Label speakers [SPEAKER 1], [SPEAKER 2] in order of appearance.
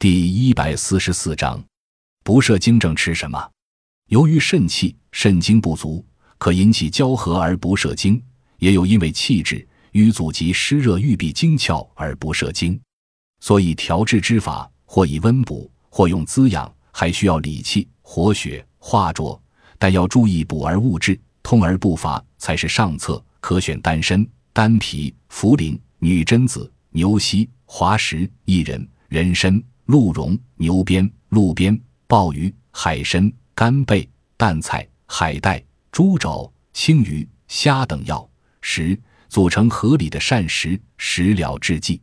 [SPEAKER 1] 第一百四十四章，不摄精症吃什么？由于肾气、肾精不足，可引起交合而不摄精；也有因为气滞、瘀阻及湿热郁闭经窍而不摄精。所以调治之法，或以温补，或用滋养，还需要理气、活血、化浊。但要注意补而勿滞，通而不乏，才是上策。可选丹参、丹皮、茯苓、女贞子、牛膝、滑石、薏仁、人参。鹿茸、牛鞭、鹿鞭、鲍鱼、海参、干贝、淡菜、海带、猪肘、青鱼、虾等药食，组成合理的膳食食疗制剂。